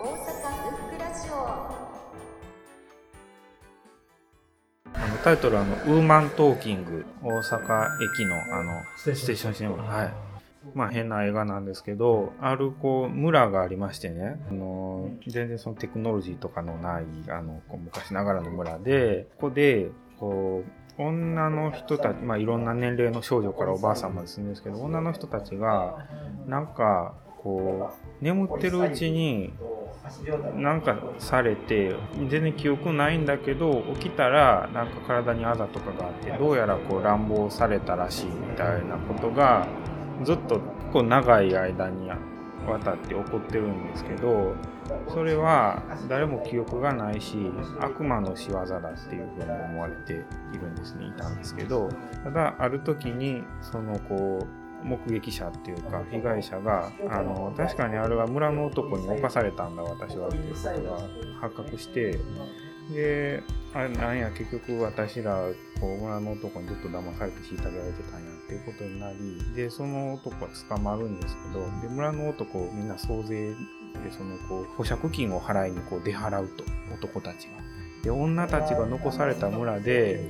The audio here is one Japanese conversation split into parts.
大阪ブックラジオあのタイトルはあの「ウーマントーキング」大阪駅のあのステーションシネマ。はい。まあ変な映画なんですけどあるこう村がありましてね。あの全然そのテクノロジーとかのないあのこう昔ながらの村でここでこう女の人たち、まあ、いろんな年齢の少女からおばあさんまで住んでるんですけど女の人たちがなんかこう眠ってるうちになんかされて全然記憶ないんだけど起きたらなんか体にあざとかがあってどうやらこう乱暴されたらしいみたいなことがずっとこう長い間にわたって起こってるんですけどそれは誰も記憶がないし悪魔の仕業だっていうふうに思われているんですねいたんですけど。ただある時にそのこう目撃者っていうか被害者があの確かにあれは村の男に侵されたんだ私はっていうことが発覚してであれなんや結局私らこう村の男にずっと騙されて虐げられてたんやっていうことになりでその男は捕まるんですけどで村の男みんな総勢でそのこう保釈金を払いにこう出払うと男たちが。で女たちが残された村で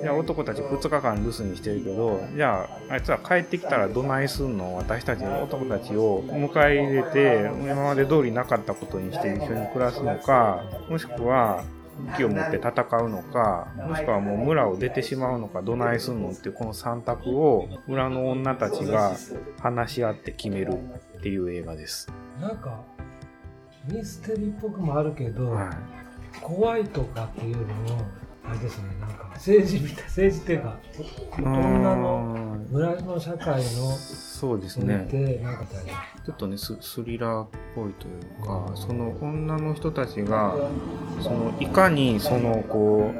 じゃあ男たち2日間留守にしてるけどじゃああいつら帰ってきたらどないすんの？私たちの男たちを迎え入れて今まで通りなかったことにして一緒に暮らすのかもしくは武器を持って戦うのかもしくはもう村を出てしまうのかどないすんのっていうこの3択を村の女たちが話し合って決めるっていう映画です。なんかミステリーっぽくもあるけど、はい怖いとかっていうよりもあれですねなんか政治みたい政治っていうか女のうん村の社会のそうです見ね。ちょっとねススリラーっぽいというかその女の人たちがそのいかにそのこ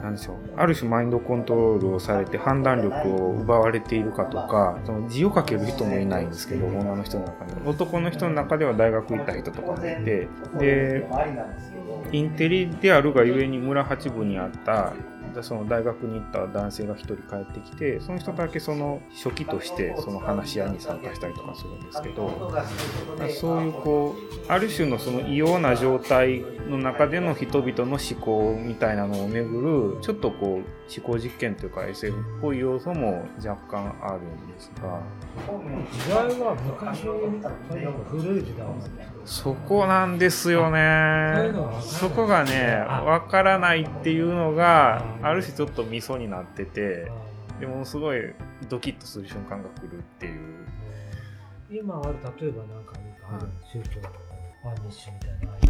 うなんでしょうある種マインドコントロールをされて判断力を奪われているかとかその字を書ける人もいないんですけど女の人の中に。男の人の中では大学行った人とかもいてでインテリであるがゆえに村八部にあったその大学に行った男性が一人帰ってきてその人だけその初期としてその話し合いに参加したりとかするんですけどそういうこうある種のその異様な状態の中での人々の思考みたいなのをめぐるちょっとこう思考実験というか SF っぽい要素も若干あるんですが。時代は昔古い時代そこなんですよね。そこがねわからないっていうのがある種ちょっとミソになっててでもすごいドキッとする瞬間が来るっていう。今ある例えばなんかあるはい。宗教とかワンニッシュみたいななんか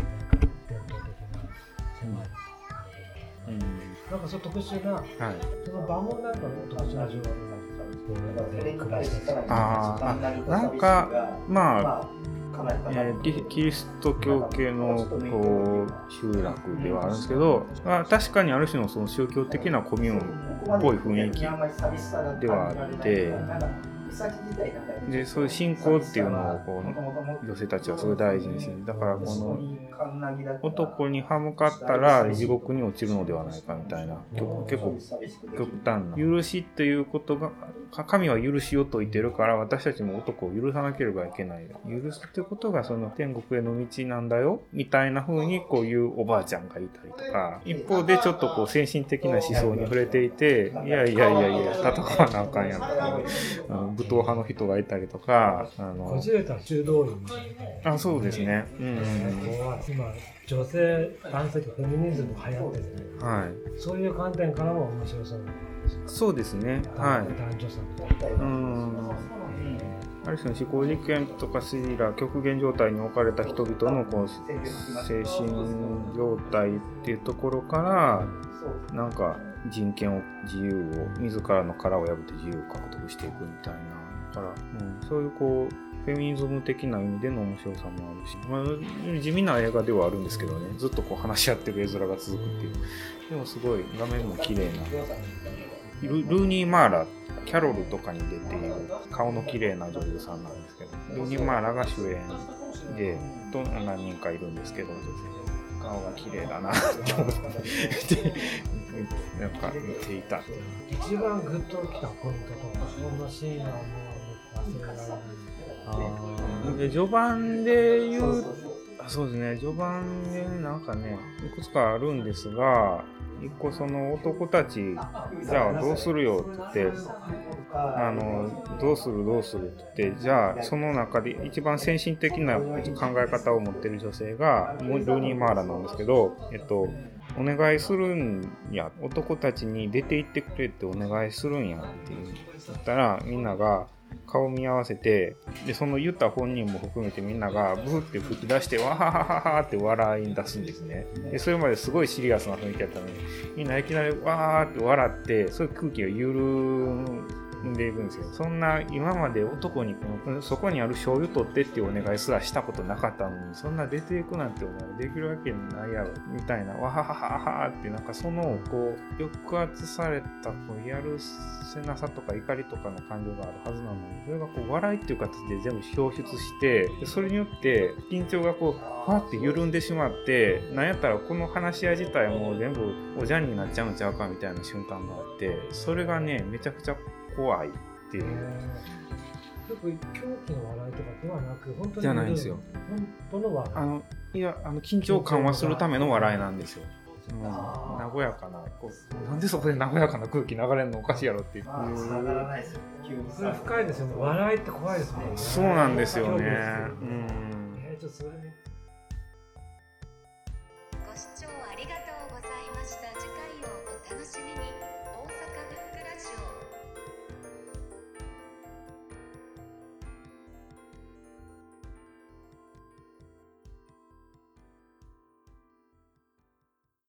伝統的な狭い、うんなんかそう特殊なはい。その場もなんか特殊な状況で暮らしてたあなんかまあえーキキリスト教系のこう集落ではあるんですけど、まあ、確かにある種のその宗教的なコミューンっぽい雰囲気ではあってでそういう信仰っていうのをこう女性たちはすごい大事にしてだからこの男に歯向かったら地獄に落ちるのではないかみたいな。結構極端な。許しっていうことがか神は許しを説いてるから私たちも男を許さなければいけない。許すってことがその天国への道なんだよみたいな風にこういうおばあちゃんがいたりとか。一方でちょっとこう精神的な思想に触れていていやいやいやいや戦わなあかんやんっていうあの武闘派の人がいたりとかあこのあそうですね。うん。うん今女性男性とフェミニズム流行っててねうんはい。そういう観点からも面白そうなそうですね。はい。男女差みたいな。うん。ある種の思考実験とかスリラー極限状態に置かれた人々のこう精神状態っていうところからなんか人権を自由を自らの殻を破って自由を獲得していくみたいなだから、うん、そういうこうフェミニズム的な意味での面白さもあるし、まあ、地味な映画ではあるんですけどねずっとこう話し合ってる絵面が続くっていう。でもすごい画面も綺麗な。ルルーニー・マーラキャロルとかに出ている顔の綺麗な女優さんなんですけどルーニー・マーラが主演でと何人かいるんですけど顔が綺麗だなって思ってなんか見ていたっていう。一番グッときたポイントとかそんなシーンはもう忘れられない。で序盤で言うそうですね。序盤でなんかねいくつかあるんですが一個その男たちじゃあどうするよって言ってあのどうするどうするって言ってじゃあその中で一番先進的な考え方を持ってる女性がルーニー・マーラなんですけどえっとお願いするんや男たちに出て行ってくれってお願いするんやって言ったらみんなが顔見合わせてでその言った本人も含めてみんながブーって吹き出してわははははって笑い出すんですね。でそれまですごいシリアスな雰囲気だったのにみんないきなりわーって笑ってそういう空気が緩んでいくんですよ。そんな今まで男にこのそこにある醤油取ってっていうお願いすらしたことなかったのにそんな出ていくなんてお願いできるわけないやろみたいなわははははってなんかそのこう抑圧されたこうやるせなさとか怒りとかの感情があるはずなのにそれがこう笑いっていう形で全部表出してそれによって緊張がこうふわって緩んでしまってなんやったらこの話し合い自体も全部おじゃんになっちゃうんちゃうかみたいな瞬間があってそれがねめちゃくちゃ怖いっていう。よく狂気の笑いとかではなく本当にじゃないんですよ。本当の笑い。あのいやあの緊張を緩和するための笑いなんですよ。うん、和やかなこうなんでそこで和やかな空気流れるのおかしいやろっていう。それ深いですよね。笑いって怖いですもんね。そうなんですよね。うん。えーちょっとそれ